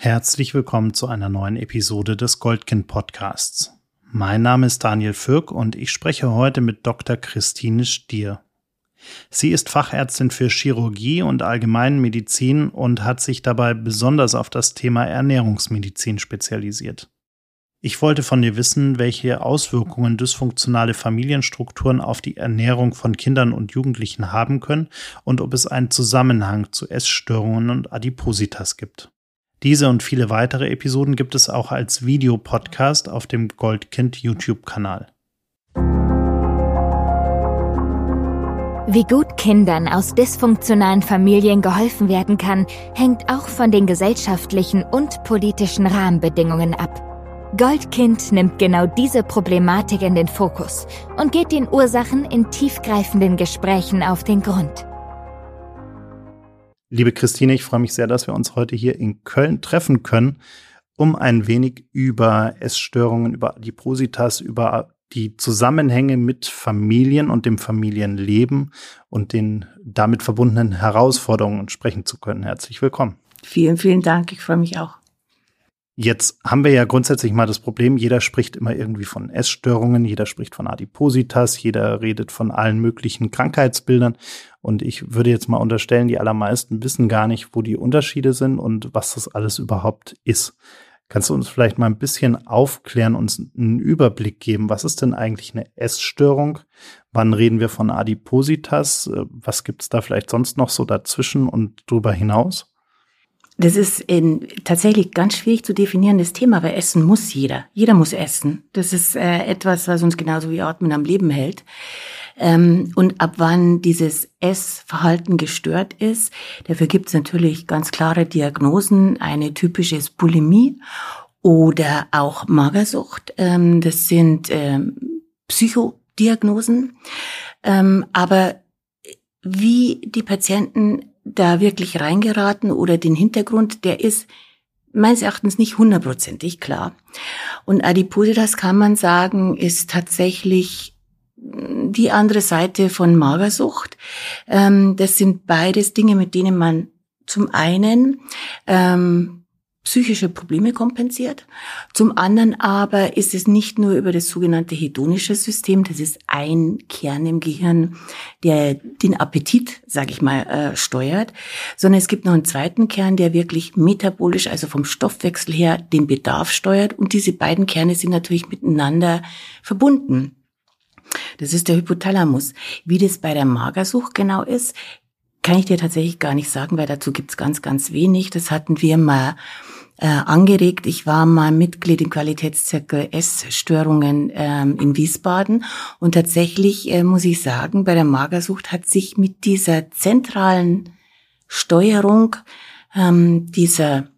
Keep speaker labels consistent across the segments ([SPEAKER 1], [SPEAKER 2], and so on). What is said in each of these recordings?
[SPEAKER 1] Herzlich willkommen zu einer neuen Episode des Goldkind Podcasts. Mein Name ist Daniel Fürk und ich spreche heute mit Dr. Christine Stier. Sie ist Fachärztin für Chirurgie und Allgemeinmedizin und hat sich dabei besonders auf das Thema Ernährungsmedizin spezialisiert. Ich wollte von ihr wissen, welche Auswirkungen dysfunktionale Familienstrukturen auf die Ernährung von Kindern und Jugendlichen haben können und ob es einen Zusammenhang zu Essstörungen und Adipositas gibt. Diese und viele weitere Episoden gibt es auch als Videopodcast auf dem Goldkind YouTube-Kanal.
[SPEAKER 2] Wie gut Kindern aus dysfunktionalen Familien geholfen werden kann, hängt auch von den gesellschaftlichen und politischen Rahmenbedingungen ab. Goldkind nimmt genau diese Problematik in den Fokus und geht den Ursachen in tiefgreifenden Gesprächen auf den Grund.
[SPEAKER 1] Liebe Christine, ich freue mich sehr, dass wir uns heute hier in Köln treffen können, um ein wenig über Essstörungen, über Adipositas, über die Zusammenhänge mit Familien und dem Familienleben und den damit verbundenen Herausforderungen sprechen zu können. Herzlich willkommen.
[SPEAKER 3] Vielen, vielen Dank. Ich freue mich auch.
[SPEAKER 1] Jetzt haben wir ja grundsätzlich mal das Problem, jeder spricht immer irgendwie von Essstörungen, jeder spricht von Adipositas, jeder redet von allen möglichen Krankheitsbildern. Und ich würde jetzt mal unterstellen, die allermeisten wissen gar nicht, wo die Unterschiede sind und was das alles überhaupt ist. Kannst du uns vielleicht mal ein bisschen aufklären, uns einen Überblick geben? Was ist denn eigentlich eine Essstörung? Wann reden wir von Adipositas? Was gibt es da vielleicht sonst noch so dazwischen und drüber hinaus?
[SPEAKER 3] Das ist in, tatsächlich ganz schwierig zu definierendes Thema, weil essen muss jeder. Jeder muss essen. Das ist äh, etwas, was uns genauso wie Atmen am Leben hält. Ähm, und ab wann dieses Essverhalten gestört ist, dafür gibt es natürlich ganz klare Diagnosen. Eine typische ist Bulimie oder auch Magersucht. Ähm, das sind ähm, Psychodiagnosen. Ähm, aber wie die Patienten da wirklich reingeraten oder den Hintergrund, der ist meines Erachtens nicht hundertprozentig klar. Und Adipositas kann man sagen, ist tatsächlich die andere Seite von Magersucht. Ähm, das sind beides Dinge, mit denen man zum einen ähm, psychische Probleme kompensiert. Zum anderen aber ist es nicht nur über das sogenannte hedonische System, das ist ein Kern im Gehirn, der den Appetit, sage ich mal, äh, steuert, sondern es gibt noch einen zweiten Kern, der wirklich metabolisch, also vom Stoffwechsel her, den Bedarf steuert. Und diese beiden Kerne sind natürlich miteinander verbunden. Das ist der Hypothalamus. Wie das bei der Magersucht genau ist, kann ich dir tatsächlich gar nicht sagen, weil dazu gibt's ganz, ganz wenig. Das hatten wir mal äh, angeregt. Ich war mal Mitglied im Qualitätszirkel Essstörungen ähm, in Wiesbaden und tatsächlich äh, muss ich sagen, bei der Magersucht hat sich mit dieser zentralen Steuerung ähm, dieser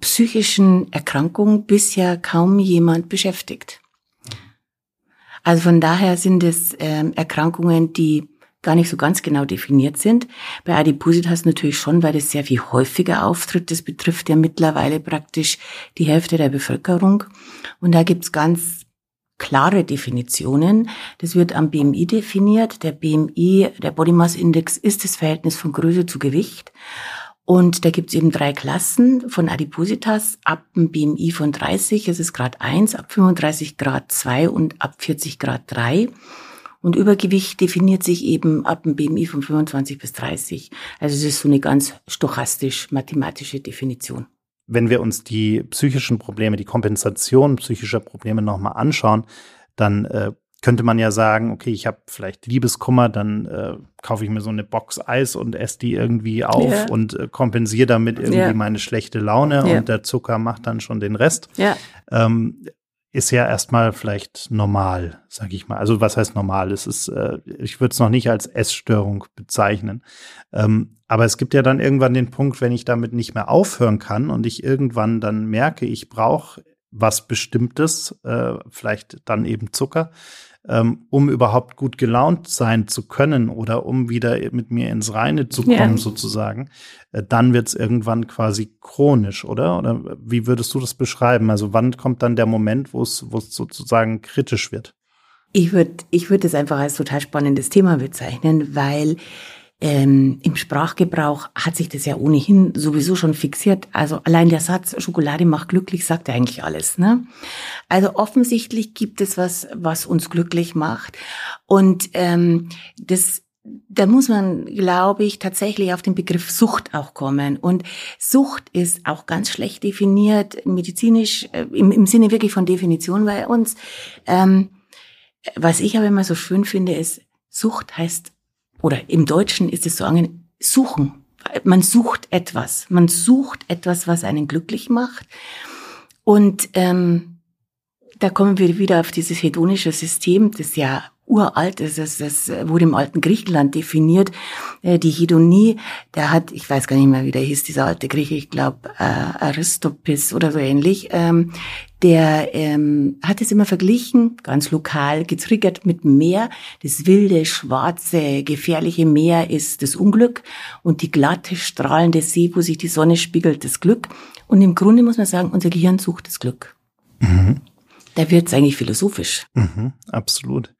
[SPEAKER 3] psychischen Erkrankung bisher kaum jemand beschäftigt. Also von daher sind es ähm, Erkrankungen, die gar nicht so ganz genau definiert sind. Bei Adipositas natürlich schon, weil das sehr viel häufiger auftritt. Das betrifft ja mittlerweile praktisch die Hälfte der Bevölkerung. Und da gibt's ganz klare Definitionen. Das wird am BMI definiert. Der BMI, der Body Mass Index, ist das Verhältnis von Größe zu Gewicht. Und da gibt's eben drei Klassen von Adipositas. Ab dem BMI von 30 ist es Grad 1, ab 35 Grad 2 und ab 40 Grad 3. Und Übergewicht definiert sich eben ab dem BMI von 25 bis 30. Also es ist so eine ganz stochastisch-mathematische Definition.
[SPEAKER 1] Wenn wir uns die psychischen Probleme, die Kompensation psychischer Probleme nochmal anschauen, dann äh, könnte man ja sagen, okay, ich habe vielleicht Liebeskummer, dann äh, kaufe ich mir so eine Box Eis und esse die irgendwie auf ja. und äh, kompensiere damit irgendwie ja. meine schlechte Laune ja. und der Zucker macht dann schon den Rest. Ja. Ähm, ist ja erstmal vielleicht normal, sag ich mal. Also was heißt normal? Es ist, äh, ich würde es noch nicht als Essstörung bezeichnen. Ähm, aber es gibt ja dann irgendwann den Punkt, wenn ich damit nicht mehr aufhören kann und ich irgendwann dann merke, ich brauche was Bestimmtes, äh, vielleicht dann eben Zucker, ähm, um überhaupt gut gelaunt sein zu können oder um wieder mit mir ins Reine zu kommen, ja. sozusagen, äh, dann wird es irgendwann quasi chronisch, oder? Oder wie würdest du das beschreiben? Also wann kommt dann der Moment, wo es sozusagen kritisch wird?
[SPEAKER 3] Ich würde ich würde es einfach als total spannendes Thema bezeichnen, weil ähm, im Sprachgebrauch hat sich das ja ohnehin sowieso schon fixiert. Also allein der Satz Schokolade macht glücklich sagt eigentlich alles. Ne? Also offensichtlich gibt es was, was uns glücklich macht. Und ähm, das da muss man, glaube ich, tatsächlich auf den Begriff Sucht auch kommen. Und Sucht ist auch ganz schlecht definiert, medizinisch, äh, im, im Sinne wirklich von Definition bei uns. Ähm, was ich aber immer so schön finde, ist, Sucht heißt, oder im Deutschen ist es so angenehm, suchen. Man sucht etwas. Man sucht etwas, was einen glücklich macht. Und ähm, da kommen wir wieder auf dieses hedonische System, das ja uralt ist. Das, das wurde im alten Griechenland definiert. Äh, die Hedonie, der hat, ich weiß gar nicht mehr, wie der hieß, dieser alte Grieche, ich glaube äh, Aristopis oder so ähnlich, ähm, der ähm, hat es immer verglichen, ganz lokal, getriggert mit Meer. Das wilde, schwarze, gefährliche Meer ist das Unglück und die glatte, strahlende See, wo sich die Sonne spiegelt, das Glück. Und im Grunde muss man sagen, unser Gehirn sucht das Glück. Mhm. Da wird es eigentlich philosophisch.
[SPEAKER 1] Mhm, absolut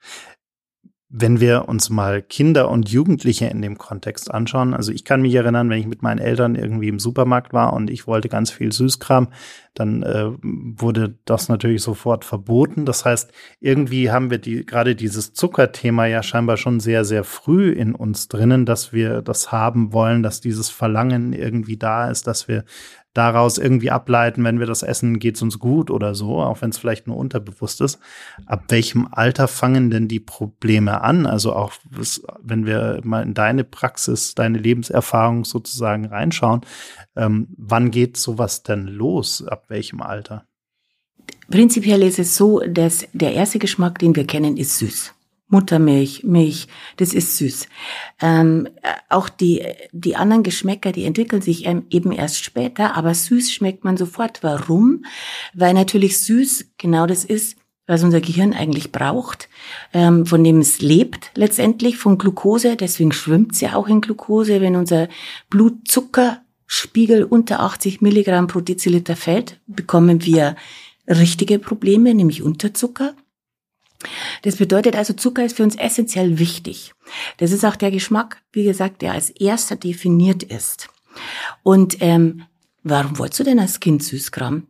[SPEAKER 1] wenn wir uns mal Kinder und Jugendliche in dem Kontext anschauen, also ich kann mich erinnern, wenn ich mit meinen Eltern irgendwie im Supermarkt war und ich wollte ganz viel Süßkram, dann äh, wurde das natürlich sofort verboten. Das heißt, irgendwie haben wir die, gerade dieses Zuckerthema ja scheinbar schon sehr, sehr früh in uns drinnen, dass wir das haben wollen, dass dieses Verlangen irgendwie da ist, dass wir daraus irgendwie ableiten, wenn wir das essen, geht's uns gut oder so, auch wenn es vielleicht nur unterbewusst ist. Ab welchem Alter fangen denn die Probleme an? Also auch, wenn wir mal in deine Praxis, deine Lebenserfahrung sozusagen reinschauen, ähm, wann geht sowas denn los? Ab welchem Alter?
[SPEAKER 3] Prinzipiell ist es so, dass der erste Geschmack, den wir kennen, ist süß. Muttermilch, Milch, das ist süß. Ähm, auch die, die anderen Geschmäcker, die entwickeln sich eben erst später, aber süß schmeckt man sofort. Warum? Weil natürlich süß genau das ist, was unser Gehirn eigentlich braucht, ähm, von dem es lebt letztendlich, von Glucose. Deswegen schwimmt es ja auch in Glucose. Wenn unser Blutzuckerspiegel unter 80 Milligramm pro Deziliter fällt, bekommen wir richtige Probleme, nämlich Unterzucker. Das bedeutet also, Zucker ist für uns essentiell wichtig. Das ist auch der Geschmack, wie gesagt, der als erster definiert ist. Und ähm, warum wolltest du denn als Kind Süßkram?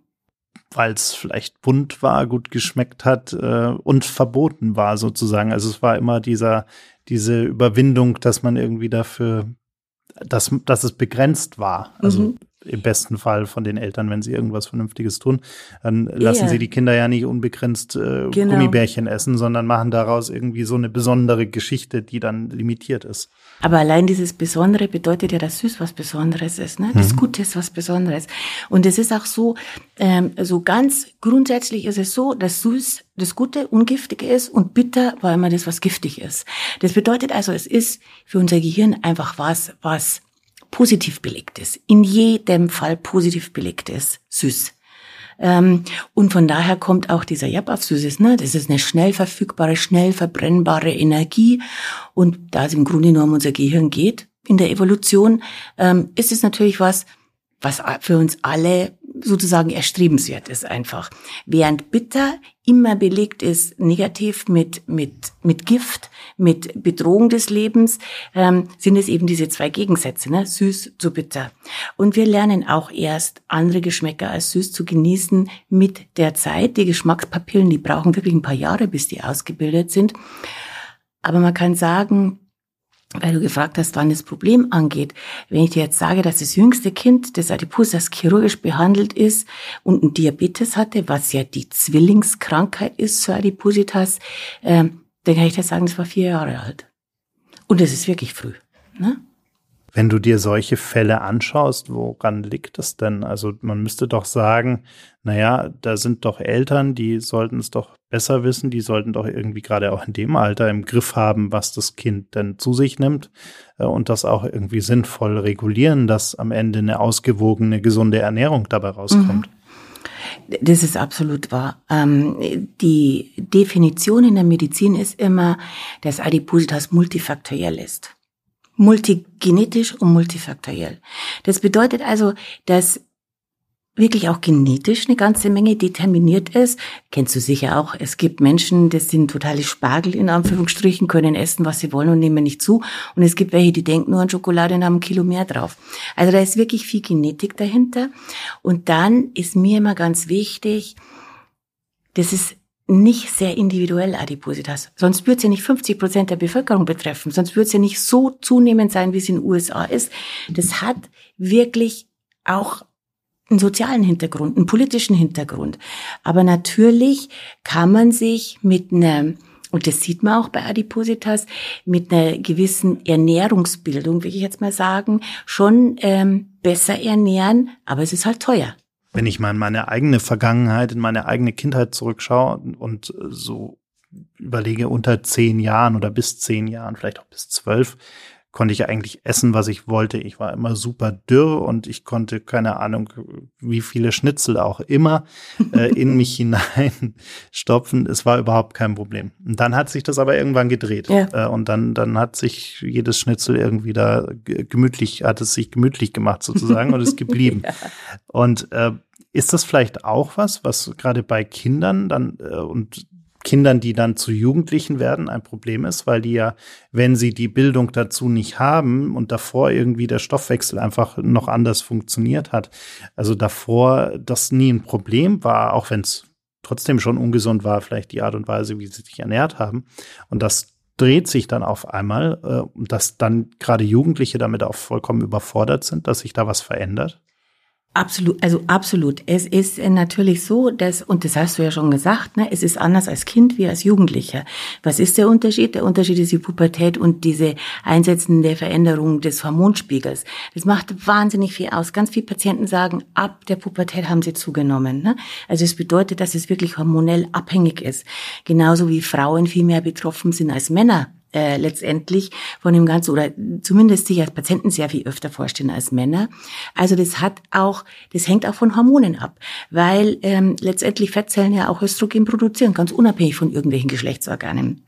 [SPEAKER 1] Weil es vielleicht bunt war, gut geschmeckt hat äh, und verboten war sozusagen. Also es war immer dieser diese Überwindung, dass man irgendwie dafür, dass, dass es begrenzt war. Also mhm im besten Fall von den Eltern, wenn sie irgendwas Vernünftiges tun, dann lassen yeah. sie die Kinder ja nicht unbegrenzt äh, genau. Gummibärchen essen, sondern machen daraus irgendwie so eine besondere Geschichte, die dann limitiert ist.
[SPEAKER 3] Aber allein dieses Besondere bedeutet ja, dass süß was Besonderes ist, ne? Das mhm. Gute ist was Besonderes. Und es ist auch so, ähm, so ganz grundsätzlich ist es so, dass süß das Gute, Ungiftige ist und bitter war immer das, was giftig ist. Das bedeutet also, es ist für unser Gehirn einfach was, was positiv belegt ist, in jedem Fall positiv belegt ist, süß. Ähm, und von daher kommt auch dieser Jab auf Süßes, ne? Das ist eine schnell verfügbare, schnell verbrennbare Energie. Und da es im Grunde nur um unser Gehirn geht in der Evolution, ähm, ist es natürlich was, was für uns alle sozusagen erstrebenswert ist einfach. Während bitter immer belegt ist negativ mit, mit, mit Gift, mit Bedrohung des Lebens, ähm, sind es eben diese zwei Gegensätze, ne? süß zu bitter. Und wir lernen auch erst andere Geschmäcker als süß zu genießen mit der Zeit. Die Geschmackspapillen, die brauchen wirklich ein paar Jahre, bis die ausgebildet sind. Aber man kann sagen, weil du gefragt hast, wann das Problem angeht. Wenn ich dir jetzt sage, dass das jüngste Kind des Adipositas chirurgisch behandelt ist und einen Diabetes hatte, was ja die Zwillingskrankheit ist zu Adipositas, äh, dann kann ich dir sagen, das war vier Jahre alt. Und das ist wirklich früh. Ne?
[SPEAKER 1] Wenn du dir solche Fälle anschaust, woran liegt das denn? Also man müsste doch sagen, naja, da sind doch Eltern, die sollten es doch besser wissen, die sollten doch irgendwie gerade auch in dem Alter im Griff haben, was das Kind denn zu sich nimmt äh, und das auch irgendwie sinnvoll regulieren, dass am Ende eine ausgewogene, gesunde Ernährung dabei rauskommt.
[SPEAKER 3] Mhm. Das ist absolut wahr. Ähm, die Definition in der Medizin ist immer, dass Adipositas multifaktoriell ist multigenetisch und multifaktoriell. Das bedeutet also, dass wirklich auch genetisch eine ganze Menge determiniert ist. Kennst du sicher auch. Es gibt Menschen, das sind totale Spargel in Anführungsstrichen, können essen, was sie wollen und nehmen nicht zu. Und es gibt welche, die denken nur an Schokolade und haben ein Kilo mehr drauf. Also da ist wirklich viel Genetik dahinter. Und dann ist mir immer ganz wichtig, das ist nicht sehr individuell Adipositas. Sonst würde es ja nicht 50 Prozent der Bevölkerung betreffen. Sonst würde es ja nicht so zunehmend sein, wie es in den USA ist. Das hat wirklich auch einen sozialen Hintergrund, einen politischen Hintergrund. Aber natürlich kann man sich mit einer und das sieht man auch bei Adipositas mit einer gewissen Ernährungsbildung, will ich jetzt mal sagen, schon ähm, besser ernähren, aber es ist halt teuer.
[SPEAKER 1] Wenn ich mal in meine eigene Vergangenheit, in meine eigene Kindheit zurückschaue und so überlege, unter zehn Jahren oder bis zehn Jahren, vielleicht auch bis zwölf, konnte ich eigentlich essen, was ich wollte. Ich war immer super dürr und ich konnte keine Ahnung, wie viele Schnitzel auch immer äh, in mich hineinstopfen. Es war überhaupt kein Problem. Und dann hat sich das aber irgendwann gedreht. Ja. Äh, und dann, dann hat sich jedes Schnitzel irgendwie da gemütlich, hat es sich gemütlich gemacht sozusagen und ist geblieben. ja. Und äh, ist das vielleicht auch was, was gerade bei Kindern dann äh, und Kindern, die dann zu Jugendlichen werden, ein Problem ist, weil die ja, wenn sie die Bildung dazu nicht haben und davor irgendwie der Stoffwechsel einfach noch anders funktioniert hat, also davor das nie ein Problem war, auch wenn es trotzdem schon ungesund war, vielleicht die Art und Weise, wie sie sich ernährt haben. Und das dreht sich dann auf einmal, äh, dass dann gerade Jugendliche damit auch vollkommen überfordert sind, dass sich da was verändert.
[SPEAKER 3] Absolut, also absolut. Es ist natürlich so, dass, und das hast du ja schon gesagt, ne, es ist anders als Kind wie als Jugendlicher. Was ist der Unterschied? Der Unterschied ist die Pubertät und diese einsetzende Veränderung des Hormonspiegels. Das macht wahnsinnig viel aus. Ganz viele Patienten sagen, ab der Pubertät haben sie zugenommen. Ne? Also es bedeutet, dass es wirklich hormonell abhängig ist. Genauso wie Frauen viel mehr betroffen sind als Männer äh, letztendlich von dem Ganzen oder zumindest sich als Patienten sehr viel öfter vorstellen als Männer. Also das hat auch, das hängt auch von Hormonen ab, weil ähm, letztendlich Fettzellen ja auch Östrogen produzieren, ganz unabhängig von irgendwelchen Geschlechtsorganen.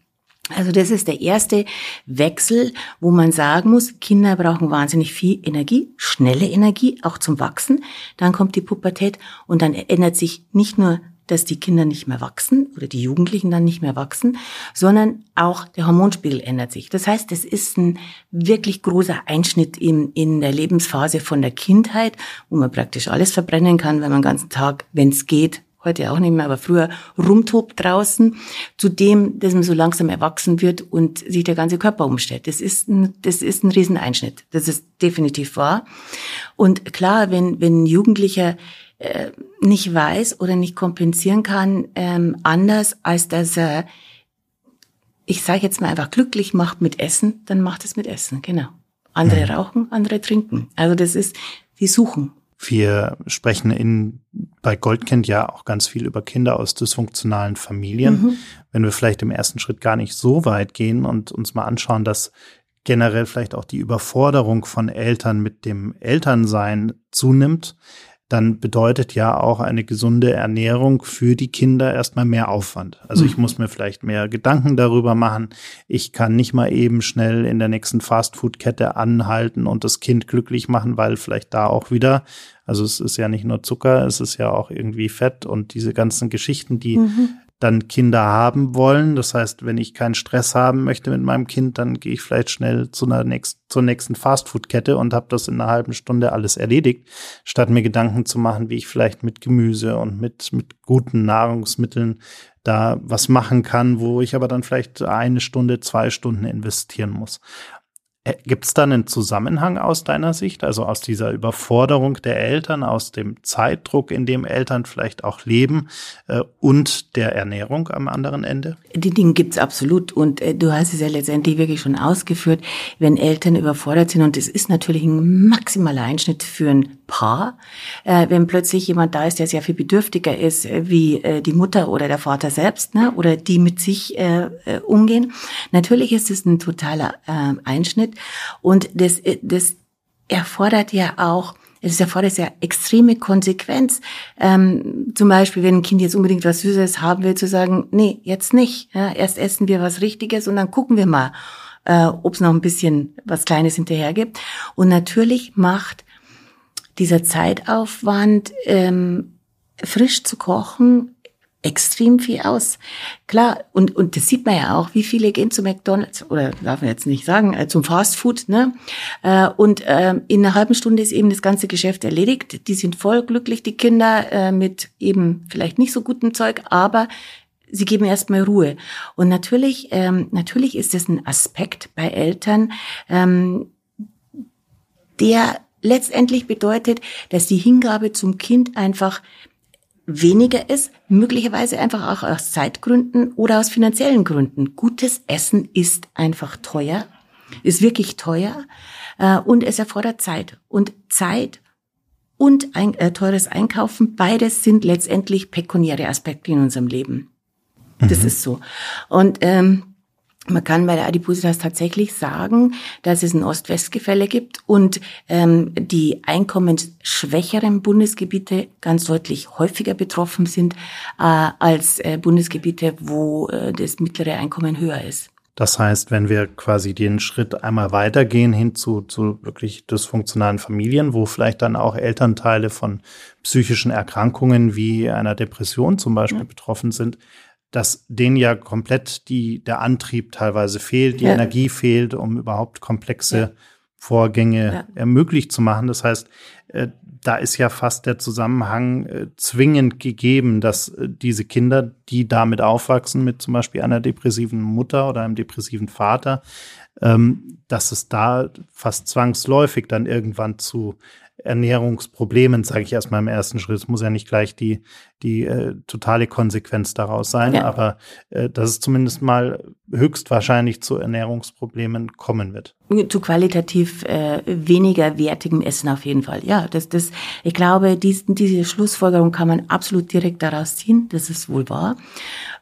[SPEAKER 3] Also das ist der erste Wechsel, wo man sagen muss, Kinder brauchen wahnsinnig viel Energie, schnelle Energie, auch zum Wachsen. Dann kommt die Pubertät und dann ändert sich nicht nur dass die Kinder nicht mehr wachsen oder die Jugendlichen dann nicht mehr wachsen, sondern auch der Hormonspiegel ändert sich. Das heißt, es ist ein wirklich großer Einschnitt in, in der Lebensphase von der Kindheit, wo man praktisch alles verbrennen kann, wenn man den ganzen Tag, wenn es geht, heute auch nicht mehr, aber früher rumtobt draußen, zu dem, dass man so langsam erwachsen wird und sich der ganze Körper umstellt. Das ist ein, das ist ein Rieseneinschnitt. Das ist definitiv wahr. Und klar, wenn, wenn ein Jugendlicher äh, nicht weiß oder nicht kompensieren kann, ähm, anders als dass er, ich sage jetzt mal einfach glücklich macht mit Essen, dann macht es mit Essen, genau. Andere mhm. rauchen, andere trinken. Also das ist, die suchen.
[SPEAKER 1] Wir sprechen in, bei Goldkind ja auch ganz viel über Kinder aus dysfunktionalen Familien. Mhm. Wenn wir vielleicht im ersten Schritt gar nicht so weit gehen und uns mal anschauen, dass generell vielleicht auch die Überforderung von Eltern mit dem Elternsein zunimmt, dann bedeutet ja auch eine gesunde Ernährung für die Kinder erstmal mehr Aufwand. Also ich mhm. muss mir vielleicht mehr Gedanken darüber machen. Ich kann nicht mal eben schnell in der nächsten Fastfood-Kette anhalten und das Kind glücklich machen, weil vielleicht da auch wieder, also es ist ja nicht nur Zucker, es ist ja auch irgendwie Fett und diese ganzen Geschichten, die mhm dann Kinder haben wollen. Das heißt, wenn ich keinen Stress haben möchte mit meinem Kind, dann gehe ich vielleicht schnell zu einer nächsten, zur nächsten Fastfood-Kette und habe das in einer halben Stunde alles erledigt, statt mir Gedanken zu machen, wie ich vielleicht mit Gemüse und mit, mit guten Nahrungsmitteln da was machen kann, wo ich aber dann vielleicht eine Stunde, zwei Stunden investieren muss. Äh, Gibt es da einen Zusammenhang aus deiner Sicht, also aus dieser Überforderung der Eltern, aus dem Zeitdruck, in dem Eltern vielleicht auch leben äh, und der Ernährung am anderen Ende?
[SPEAKER 3] Die Dinge gibt's absolut. Und äh, du hast es ja letztendlich wirklich schon ausgeführt, wenn Eltern überfordert sind und es ist natürlich ein maximaler Einschnitt für ein Paar, äh, wenn plötzlich jemand da ist, der sehr viel bedürftiger ist äh, wie äh, die Mutter oder der Vater selbst ne, oder die mit sich äh, äh, umgehen. Natürlich ist es ein totaler äh, Einschnitt und das, äh, das erfordert ja auch, es erfordert ja extreme Konsequenz. Ähm, zum Beispiel, wenn ein Kind jetzt unbedingt was Süßes haben will, zu sagen, nee, jetzt nicht. Ja, erst essen wir was Richtiges und dann gucken wir mal, äh, ob es noch ein bisschen was Kleines hinterher gibt. Und natürlich macht dieser Zeitaufwand, ähm, frisch zu kochen, extrem viel aus. Klar, und, und das sieht man ja auch, wie viele gehen zu McDonalds, oder darf man jetzt nicht sagen, äh, zum Fast Food, ne? Äh, und äh, in einer halben Stunde ist eben das ganze Geschäft erledigt. Die sind voll glücklich, die Kinder, äh, mit eben vielleicht nicht so gutem Zeug, aber sie geben erstmal Ruhe. Und natürlich, ähm, natürlich ist das ein Aspekt bei Eltern, ähm, der letztendlich bedeutet, dass die Hingabe zum Kind einfach weniger ist, möglicherweise einfach auch aus Zeitgründen oder aus finanziellen Gründen. Gutes Essen ist einfach teuer, ist wirklich teuer äh, und es erfordert Zeit. Und Zeit und ein äh, teures Einkaufen, beides sind letztendlich pekuniäre Aspekte in unserem Leben. Das mhm. ist so. Und ähm, man kann bei der Adipositas tatsächlich sagen, dass es ein Ost-West-Gefälle gibt und ähm, die einkommensschwächeren Bundesgebiete ganz deutlich häufiger betroffen sind äh, als äh, Bundesgebiete, wo äh, das mittlere Einkommen höher ist.
[SPEAKER 1] Das heißt, wenn wir quasi den Schritt einmal weitergehen hin zu, zu wirklich dysfunktionalen Familien, wo vielleicht dann auch Elternteile von psychischen Erkrankungen wie einer Depression zum Beispiel ja. betroffen sind, dass denen ja komplett die, der Antrieb teilweise fehlt, die ja. Energie fehlt, um überhaupt komplexe ja. Vorgänge ja. ermöglicht zu machen. Das heißt, äh, da ist ja fast der Zusammenhang äh, zwingend gegeben, dass äh, diese Kinder, die damit aufwachsen, mit zum Beispiel einer depressiven Mutter oder einem depressiven Vater, ähm, dass es da fast zwangsläufig dann irgendwann zu Ernährungsproblemen, sage ich erstmal im ersten Schritt. Es muss ja nicht gleich die, die äh, totale Konsequenz daraus sein, ja. aber äh, dass es zumindest mal höchstwahrscheinlich zu Ernährungsproblemen kommen wird.
[SPEAKER 3] Zu qualitativ äh, weniger wertigem Essen auf jeden Fall. Ja, das, das, ich glaube, dies, diese Schlussfolgerung kann man absolut direkt daraus ziehen. Das ist wohl wahr.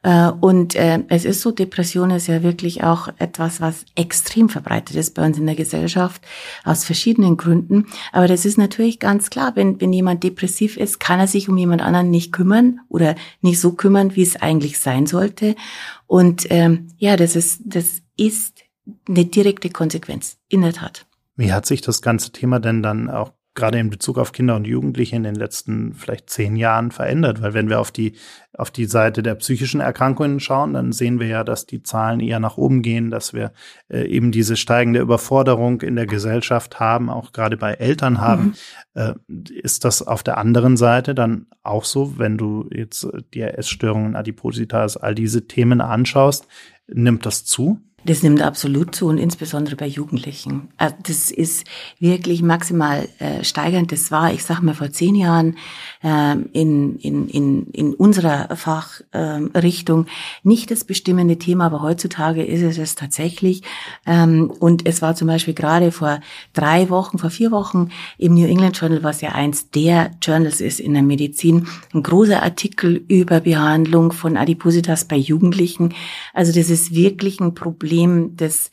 [SPEAKER 3] Äh, und äh, es ist so, Depression ist ja wirklich auch etwas, was extrem verbreitet ist bei uns in der Gesellschaft aus verschiedenen Gründen. Aber das ist natürlich ganz klar, wenn, wenn jemand depressiv ist, kann er sich um jemand anderen nicht kümmern oder nicht so kümmern, wie es eigentlich sein sollte. Und ähm, ja, das ist, das ist eine direkte Konsequenz, in der Tat.
[SPEAKER 1] Wie hat sich das ganze Thema denn dann auch gerade in Bezug auf Kinder und Jugendliche in den letzten vielleicht zehn Jahren verändert? Weil wenn wir auf die, auf die Seite der psychischen Erkrankungen schauen, dann sehen wir ja, dass die Zahlen eher nach oben gehen, dass wir äh, eben diese steigende Überforderung in der Gesellschaft haben, auch gerade bei Eltern haben. Mhm. Äh, ist das auf der anderen Seite dann auch so, wenn du jetzt die Essstörungen, Adipositas, all diese Themen anschaust, nimmt das zu?
[SPEAKER 3] Das nimmt absolut zu und insbesondere bei Jugendlichen. Also das ist wirklich maximal äh, steigernd. Das war, ich sag mal, vor zehn Jahren äh, in, in, in, in unserer Fachrichtung äh, nicht das bestimmende Thema, aber heutzutage ist es es tatsächlich. Ähm, und es war zum Beispiel gerade vor drei Wochen, vor vier Wochen im New England Journal, was ja eins der Journals ist in der Medizin, ein großer Artikel über Behandlung von Adipositas bei Jugendlichen. Also das ist wirklich ein Problem Problem, das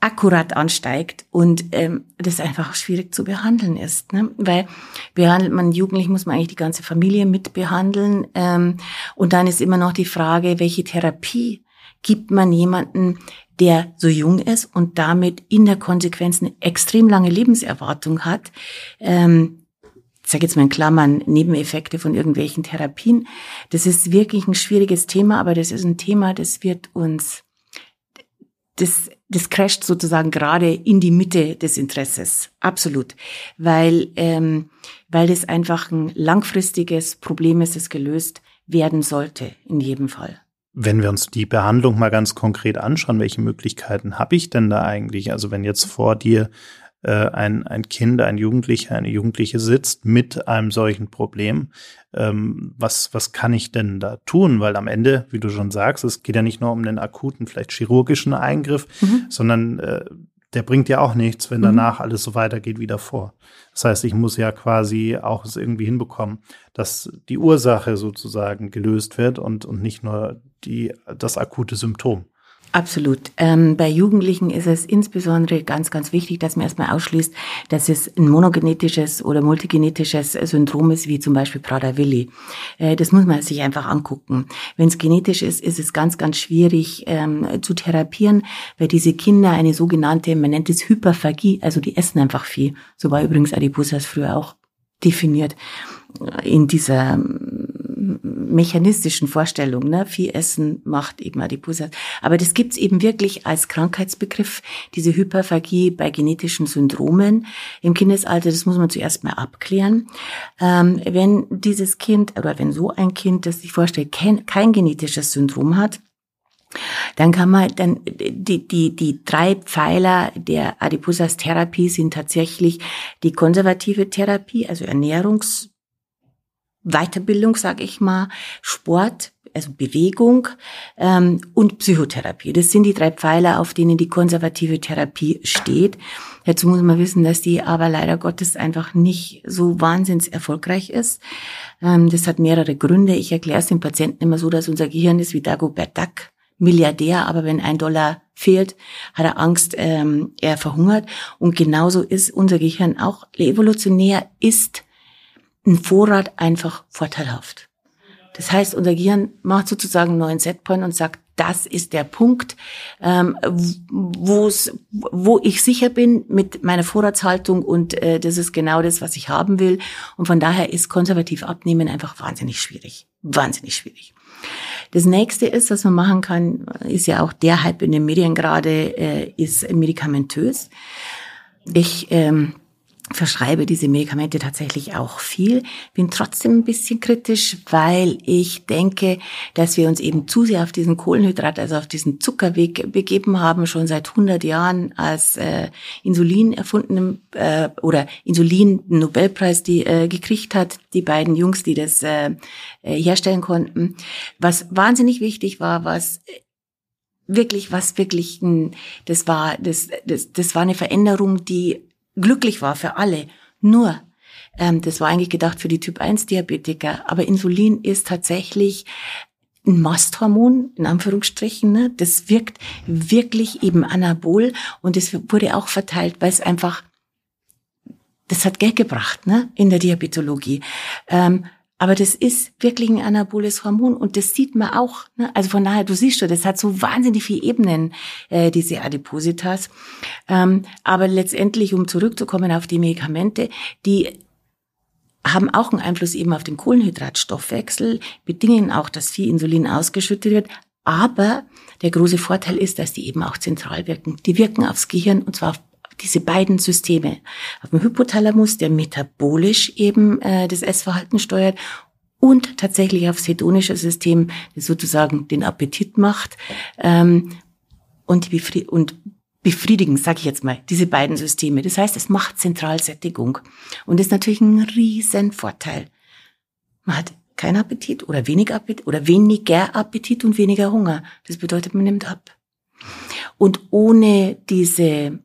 [SPEAKER 3] akkurat ansteigt und ähm, das einfach schwierig zu behandeln ist. Ne? Weil behandelt man Jugendlich, muss man eigentlich die ganze Familie mit. Ähm, und dann ist immer noch die Frage, welche Therapie gibt man jemanden, der so jung ist und damit in der Konsequenz eine extrem lange Lebenserwartung hat. Ähm, ich sage jetzt mal in Klammern, Nebeneffekte von irgendwelchen Therapien. Das ist wirklich ein schwieriges Thema, aber das ist ein Thema, das wird uns das, das crasht sozusagen gerade in die Mitte des Interesses. Absolut. Weil, ähm, weil das einfach ein langfristiges Problem ist, das gelöst werden sollte, in jedem Fall.
[SPEAKER 1] Wenn wir uns die Behandlung mal ganz konkret anschauen, welche Möglichkeiten habe ich denn da eigentlich? Also wenn jetzt vor dir ein, ein Kind, ein Jugendlicher, eine Jugendliche sitzt mit einem solchen Problem, ähm, was, was kann ich denn da tun? Weil am Ende, wie du schon sagst, es geht ja nicht nur um den akuten, vielleicht chirurgischen Eingriff, mhm. sondern äh, der bringt ja auch nichts, wenn mhm. danach alles so weitergeht wie davor. Das heißt, ich muss ja quasi auch es irgendwie hinbekommen, dass die Ursache sozusagen gelöst wird und, und nicht nur die, das akute Symptom.
[SPEAKER 3] Absolut. Ähm, bei Jugendlichen ist es insbesondere ganz, ganz wichtig, dass man erstmal ausschließt, dass es ein monogenetisches oder multigenetisches Syndrom ist, wie zum Beispiel Prader-Willi. Äh, das muss man sich einfach angucken. Wenn es genetisch ist, ist es ganz, ganz schwierig ähm, zu therapieren, weil diese Kinder eine sogenannte, man nennt es Hyperphagie, also die essen einfach viel. So war übrigens Adiposas früher auch definiert in dieser mechanistischen Vorstellung, ne? Vieh essen macht eben Adiposas. Aber das gibt's eben wirklich als Krankheitsbegriff, diese Hyperphagie bei genetischen Syndromen im Kindesalter. Das muss man zuerst mal abklären. Ähm, wenn dieses Kind oder wenn so ein Kind, das sich vorstellt, kein, kein genetisches Syndrom hat, dann kann man dann die die die drei Pfeiler der Adiposas Therapie sind tatsächlich die konservative Therapie, also Ernährungs Weiterbildung, sage ich mal, Sport, also Bewegung ähm, und Psychotherapie. Das sind die drei Pfeiler, auf denen die konservative Therapie steht. Dazu muss man wissen, dass die aber leider Gottes einfach nicht so wahnsinns erfolgreich ist. Ähm, das hat mehrere Gründe. Ich erkläre es den Patienten immer so, dass unser Gehirn ist wie Dagobert Duck, Milliardär, aber wenn ein Dollar fehlt, hat er Angst, ähm, er verhungert. Und genauso ist unser Gehirn auch evolutionär ist ein Vorrat einfach vorteilhaft. Das heißt, unser Gehirn macht sozusagen einen neuen Setpoint und sagt, das ist der Punkt, ähm, wo ich sicher bin mit meiner Vorratshaltung und äh, das ist genau das, was ich haben will. Und von daher ist konservativ abnehmen einfach wahnsinnig schwierig. Wahnsinnig schwierig. Das nächste ist, was man machen kann, ist ja auch der Hype in den Medien gerade, äh, ist medikamentös. Ich ähm, verschreibe diese Medikamente tatsächlich auch viel, bin trotzdem ein bisschen kritisch, weil ich denke, dass wir uns eben zu sehr auf diesen Kohlenhydrat, also auf diesen Zuckerweg begeben haben, schon seit 100 Jahren als äh, Insulin erfunden äh, oder Insulin Nobelpreis die äh, gekriegt hat, die beiden Jungs, die das äh, äh, herstellen konnten. Was wahnsinnig wichtig war, was wirklich, was wirklich, das war, das, das, das war eine Veränderung, die glücklich war für alle. Nur, ähm, das war eigentlich gedacht für die Typ-1-Diabetiker, aber Insulin ist tatsächlich ein Masthormon, in Anführungsstrichen, ne? das wirkt wirklich eben anabol und es wurde auch verteilt, weil es einfach, das hat Geld gebracht ne? in der Diabetologie. Ähm, aber das ist wirklich ein anaboles Hormon und das sieht man auch. Ne? Also von daher, du siehst schon, das hat so wahnsinnig viele Ebenen, äh, diese Adipositas. Ähm, aber letztendlich, um zurückzukommen auf die Medikamente, die haben auch einen Einfluss eben auf den Kohlenhydratstoffwechsel, bedingen auch, dass viel Insulin ausgeschüttet wird. Aber der große Vorteil ist, dass die eben auch zentral wirken. Die wirken aufs Gehirn und zwar auf diese beiden Systeme. Auf dem Hypothalamus, der metabolisch eben äh, das Essverhalten steuert und tatsächlich aufs hedonische System, das sozusagen den Appetit macht ähm, und, befri und befriedigen, sage ich jetzt mal, diese beiden Systeme. Das heißt, es macht Zentralsättigung und ist natürlich ein riesen Vorteil. Man hat keinen Appetit oder wenig Appetit oder weniger Appetit und weniger Hunger. Das bedeutet, man nimmt ab. Und ohne diese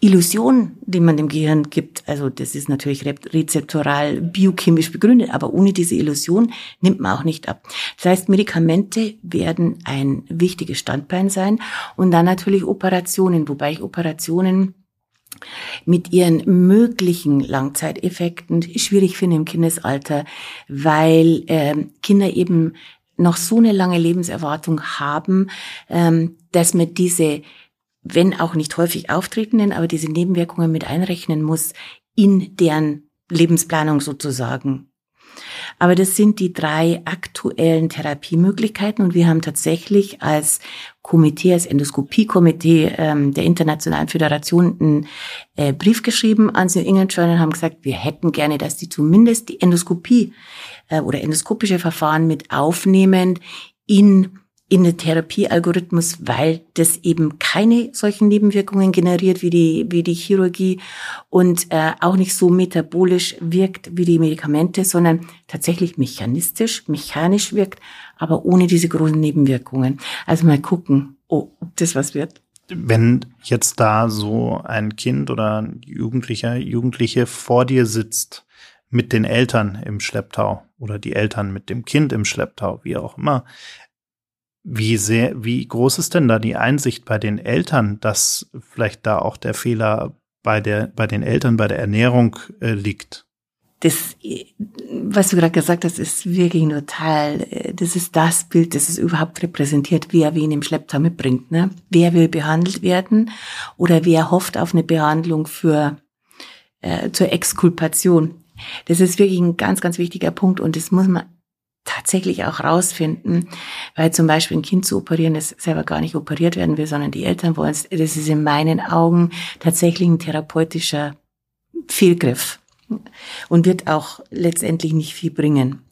[SPEAKER 3] Illusion, die man dem Gehirn gibt, also das ist natürlich rezeptoral biochemisch begründet, aber ohne diese Illusion nimmt man auch nicht ab. Das heißt, Medikamente werden ein wichtiges Standbein sein und dann natürlich Operationen, wobei ich Operationen mit ihren möglichen Langzeiteffekten schwierig finde im Kindesalter, weil äh, Kinder eben noch so eine lange Lebenserwartung haben, ähm, dass man diese wenn auch nicht häufig auftretenden, aber diese Nebenwirkungen mit einrechnen muss in deren Lebensplanung sozusagen. Aber das sind die drei aktuellen Therapiemöglichkeiten und wir haben tatsächlich als Komitee, als Endoskopiekomitee ähm, der Internationalen Föderation einen äh, Brief geschrieben New England Journal und haben gesagt, wir hätten gerne, dass die zumindest die Endoskopie äh, oder endoskopische Verfahren mit aufnehmen in in den Therapiealgorithmus, weil das eben keine solchen Nebenwirkungen generiert wie die, wie die Chirurgie und äh, auch nicht so metabolisch wirkt wie die Medikamente, sondern tatsächlich mechanistisch, mechanisch wirkt, aber ohne diese großen Nebenwirkungen. Also mal gucken, oh, ob das was wird.
[SPEAKER 1] Wenn jetzt da so ein Kind oder ein Jugendlicher, Jugendliche vor dir sitzt, mit den Eltern im Schlepptau oder die Eltern mit dem Kind im Schlepptau, wie auch immer, Wie sehr, wie groß ist denn da die Einsicht bei den Eltern, dass vielleicht da auch der Fehler bei der, bei den Eltern bei der Ernährung äh, liegt?
[SPEAKER 3] Das, was du gerade gesagt hast, ist wirklich nur Teil. Das ist das Bild, das es überhaupt repräsentiert, wer wen im Schlepptau mitbringt. Ne? Wer will behandelt werden oder wer hofft auf eine Behandlung für äh, zur Exkulpation. Das ist wirklich ein ganz, ganz wichtiger Punkt und das muss man tatsächlich auch rausfinden, weil zum Beispiel ein Kind zu operieren, das selber gar nicht operiert werden will, sondern die Eltern wollen es. Das ist in meinen Augen tatsächlich ein therapeutischer Fehlgriff und wird auch letztendlich nicht viel bringen.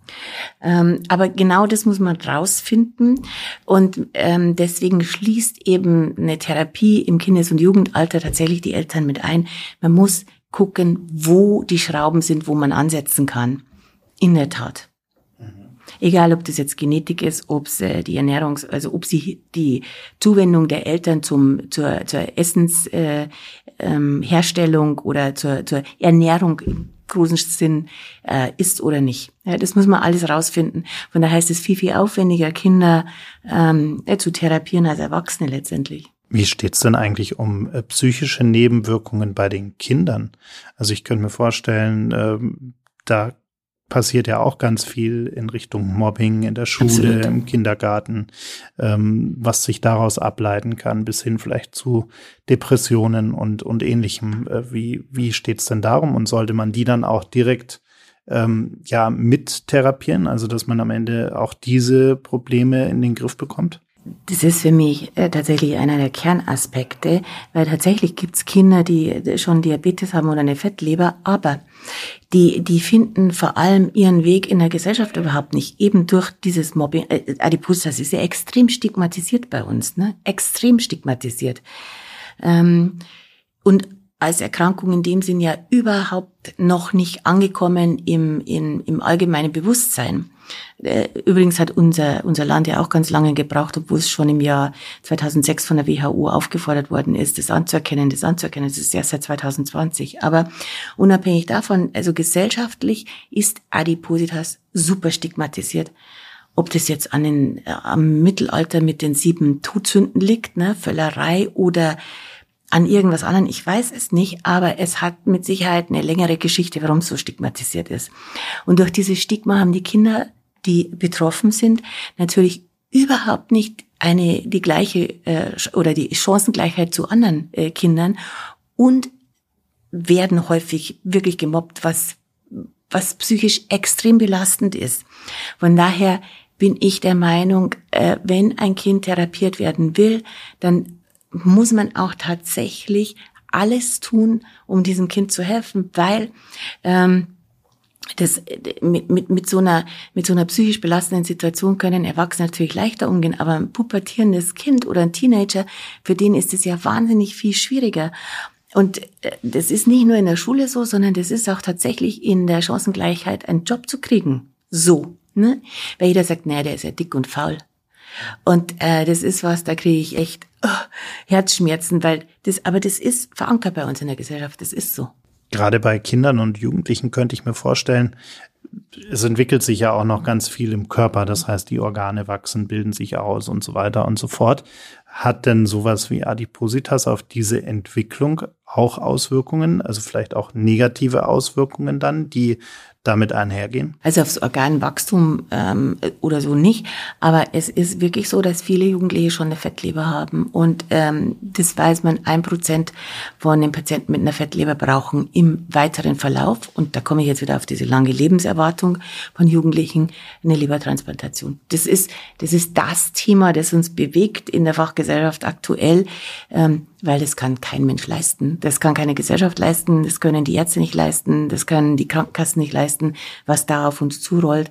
[SPEAKER 3] Ähm, aber genau das muss man rausfinden und ähm, deswegen schließt eben eine Therapie im Kindes- und Jugendalter tatsächlich die Eltern mit ein. Man muss gucken, wo die Schrauben sind, wo man ansetzen kann. In der Tat. Egal, ob das jetzt Genetik ist, ob es äh, die Ernährungs, also ob sie die Zuwendung der Eltern zum zur, zur Essensherstellung äh, ähm, Herstellung oder zur, zur Ernährung im großen Sinn äh, ist oder nicht. Ja, das muss man alles rausfinden. Von daher ist es viel viel aufwendiger, Kinder ähm, äh, zu therapieren als Erwachsene letztendlich.
[SPEAKER 1] Wie steht's denn eigentlich um äh, psychische Nebenwirkungen bei den Kindern? Also ich könnte mir vorstellen, äh, da passiert ja auch ganz viel in Richtung Mobbing in der Schule, Absolut. im Kindergarten, ähm, was sich daraus ableiten kann, bis hin vielleicht zu Depressionen und, und ähnlichem. Äh, wie, wie steht's denn darum? Und sollte man die dann auch direkt ähm, ja mit therapieren, also dass man am Ende auch diese Probleme in den Griff bekommt?
[SPEAKER 3] Das ist für mich äh, tatsächlich einer der Kernaspekte, weil tatsächlich gibt's Kinder, die schon Diabetes haben oder eine Fettleber, aber die, die finden vor allem ihren Weg in der Gesellschaft überhaupt nicht, eben durch dieses Mobbing. Äh, Adipositas ist ja extrem stigmatisiert bei uns, ne? extrem stigmatisiert. Ähm, und als Erkrankung in dem Sinn ja überhaupt noch nicht angekommen im, in, im allgemeinen Bewusstsein. Äh, übrigens hat unser, unser Land ja auch ganz lange gebraucht, obwohl es schon im Jahr 2006 von der WHO aufgefordert worden ist, das anzuerkennen, das anzuerkennen. Das ist erst seit 2020. Aber unabhängig davon, also gesellschaftlich ist Adipositas super stigmatisiert. Ob das jetzt an den, äh, am Mittelalter mit den sieben Todsünden liegt, ne, Völlerei oder an irgendwas anderem, ich weiß es nicht, aber es hat mit Sicherheit eine längere Geschichte, warum es so stigmatisiert ist. Und durch dieses Stigma haben die Kinder die betroffen sind, natürlich überhaupt nicht eine die gleiche äh, oder die Chancengleichheit zu anderen äh, Kindern und werden häufig wirklich gemobbt, was was psychisch extrem belastend ist. Von daher bin ich der Meinung, äh, wenn ein Kind therapiert werden will, dann muss man auch tatsächlich alles tun, um diesem Kind zu helfen, weil ähm, das mit, mit, mit so einer mit so einer psychisch belastenden Situation können Erwachsene natürlich leichter umgehen, aber ein pubertierendes Kind oder ein Teenager, für den ist es ja wahnsinnig viel schwieriger. Und äh, das ist nicht nur in der Schule so, sondern das ist auch tatsächlich in der Chancengleichheit, einen Job zu kriegen. So, ne? Weil jeder sagt, naja, der ist ja dick und faul. Und äh, das ist was, da kriege ich echt oh, Herzschmerzen, weil das, aber das ist verankert bei uns in der Gesellschaft, das ist so
[SPEAKER 1] gerade bei Kindern und Jugendlichen könnte ich mir vorstellen, es entwickelt sich ja auch noch ganz viel im Körper. Das heißt, die Organe wachsen, bilden sich aus und so weiter und so fort. Hat denn sowas wie Adipositas auf diese Entwicklung auch Auswirkungen, also vielleicht auch negative Auswirkungen dann, die damit einhergehen?
[SPEAKER 3] Also aufs Organwachstum ähm, oder so nicht, aber es ist wirklich so, dass viele Jugendliche schon eine Fettleber haben und ähm, das weiß man, ein Prozent von den Patienten mit einer Fettleber brauchen im weiteren Verlauf und da komme ich jetzt wieder auf diese lange Lebenserwartung von Jugendlichen eine Lebertransplantation. Das ist das ist das Thema, das uns bewegt in der Fachgesellschaft aktuell. Ähm, weil das kann kein Mensch leisten. Das kann keine Gesellschaft leisten, das können die Ärzte nicht leisten, das können die Krankenkassen nicht leisten, was da auf uns zurollt.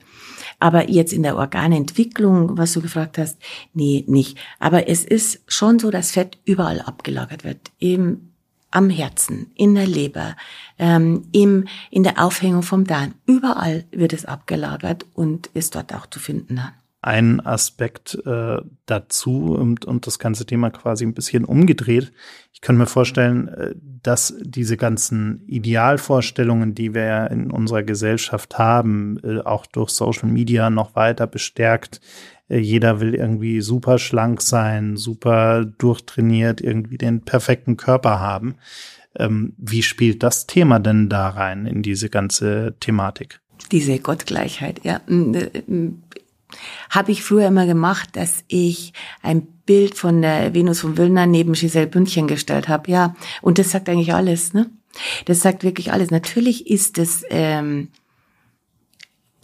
[SPEAKER 3] Aber jetzt in der Organentwicklung, was du gefragt hast, nee, nicht. Aber es ist schon so, dass Fett überall abgelagert wird. Eben am Herzen, in der Leber, ähm, im, in der Aufhängung vom Darm. Überall wird es abgelagert und ist dort auch zu finden.
[SPEAKER 1] Einen Aspekt äh, dazu und, und das ganze Thema quasi ein bisschen umgedreht. Ich könnte mir vorstellen, äh, dass diese ganzen Idealvorstellungen, die wir ja in unserer Gesellschaft haben, äh, auch durch Social Media noch weiter bestärkt. Äh, jeder will irgendwie super schlank sein, super durchtrainiert, irgendwie den perfekten Körper haben. Ähm, wie spielt das Thema denn da rein in diese ganze Thematik?
[SPEAKER 3] Diese Gottgleichheit, ja habe ich früher immer gemacht, dass ich ein Bild von der Venus von Willner neben Giselle Bündchen gestellt habe. Ja, und das sagt eigentlich alles. Ne? Das sagt wirklich alles. Natürlich ist es ähm,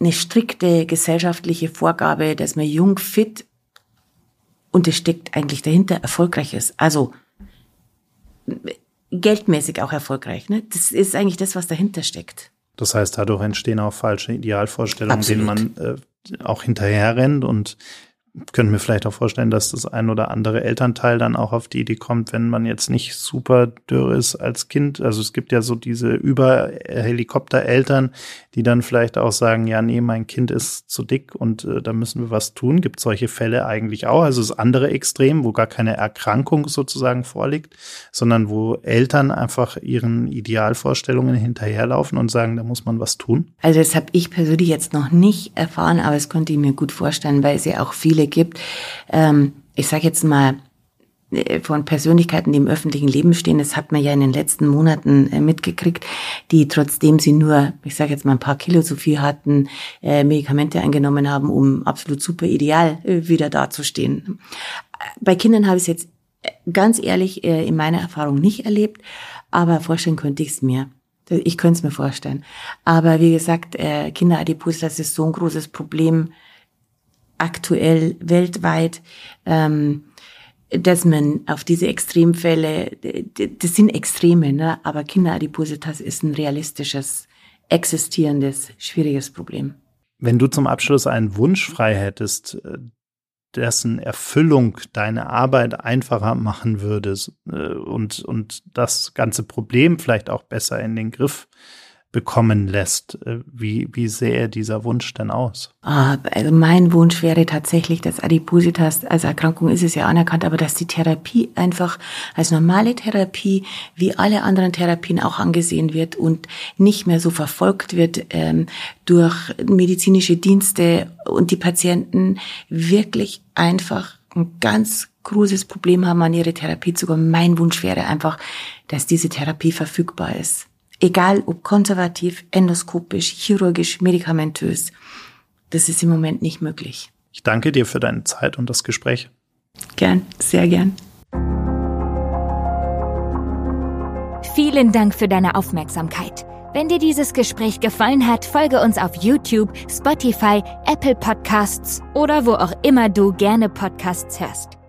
[SPEAKER 3] eine strikte gesellschaftliche Vorgabe, dass man jung, fit und es steckt eigentlich dahinter erfolgreich ist. Also geldmäßig auch erfolgreich. Ne? Das ist eigentlich das, was dahinter steckt.
[SPEAKER 1] Das heißt, dadurch entstehen auch falsche Idealvorstellungen, Absolut. denen man äh, auch hinterher rennt und könnte mir vielleicht auch vorstellen, dass das ein oder andere Elternteil dann auch auf die Idee kommt, wenn man jetzt nicht super dürr ist als Kind. Also es gibt ja so diese Über-Helikopter-Eltern, die dann vielleicht auch sagen, ja, nee, mein Kind ist zu dick und äh, da müssen wir was tun. Gibt solche Fälle eigentlich auch. Also das andere Extrem, wo gar keine Erkrankung sozusagen vorliegt, sondern wo Eltern einfach ihren Idealvorstellungen hinterherlaufen und sagen, da muss man was tun.
[SPEAKER 3] Also das habe ich persönlich jetzt noch nicht erfahren, aber es konnte ich mir gut vorstellen, weil es ja auch viele gibt. Ähm, ich sage jetzt mal, äh, von Persönlichkeiten, die im öffentlichen Leben stehen, das hat man ja in den letzten Monaten äh, mitgekriegt, die trotzdem sie nur, ich sage jetzt mal ein paar Kilo zu viel hatten, äh, Medikamente eingenommen haben, um absolut super ideal wieder dazustehen. Bei Kindern habe ich es jetzt ganz ehrlich in meiner Erfahrung nicht erlebt, aber vorstellen könnte ich es mir. Ich könnte es mir vorstellen. Aber wie gesagt, Kinderadipose, das ist so ein großes Problem aktuell weltweit. Ähm, dass man auf diese Extremfälle, das sind Extreme, ne? aber Kinderadipositas ist ein realistisches, existierendes, schwieriges Problem.
[SPEAKER 1] Wenn du zum Abschluss einen Wunsch frei hättest, äh, dessen Erfüllung deine Arbeit einfacher machen würde äh, und, und das ganze Problem vielleicht auch besser in den Griff bekommen lässt. Äh, wie, wie sähe dieser Wunsch denn aus?
[SPEAKER 3] Ah, also mein Wunsch wäre tatsächlich, dass Adipositas als Erkrankung ist es ja anerkannt, aber dass die Therapie einfach als normale Therapie wie alle anderen Therapien auch angesehen wird und nicht mehr so verfolgt wird ähm, durch medizinische Dienste und die Patienten wirklich einfach ein ganz großes Problem haben, an ihre Therapie zu kommen. Mein Wunsch wäre einfach, dass diese Therapie verfügbar ist egal ob konservativ, endoskopisch, chirurgisch, medikamentös. Das ist im Moment nicht möglich.
[SPEAKER 1] Ich danke dir für deine Zeit und das Gespräch.
[SPEAKER 3] Gern, sehr gern.
[SPEAKER 2] Vielen Dank für deine Aufmerksamkeit. Wenn dir dieses Gespräch gefallen hat, folge uns auf YouTube, Spotify, Apple Podcasts oder wo auch immer du gerne Podcasts hörst.